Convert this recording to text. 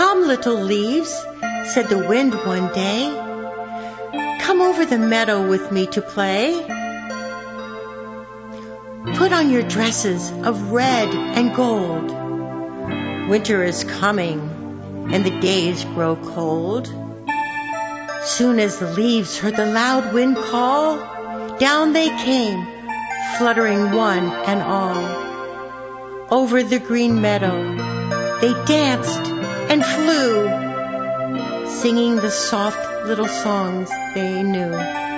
Come, little leaves, said the wind one day. Come over the meadow with me to play. Put on your dresses of red and gold. Winter is coming and the days grow cold. Soon as the leaves heard the loud wind call, down they came, fluttering one and all. Over the green meadow they danced and flew, singing the soft little songs they knew.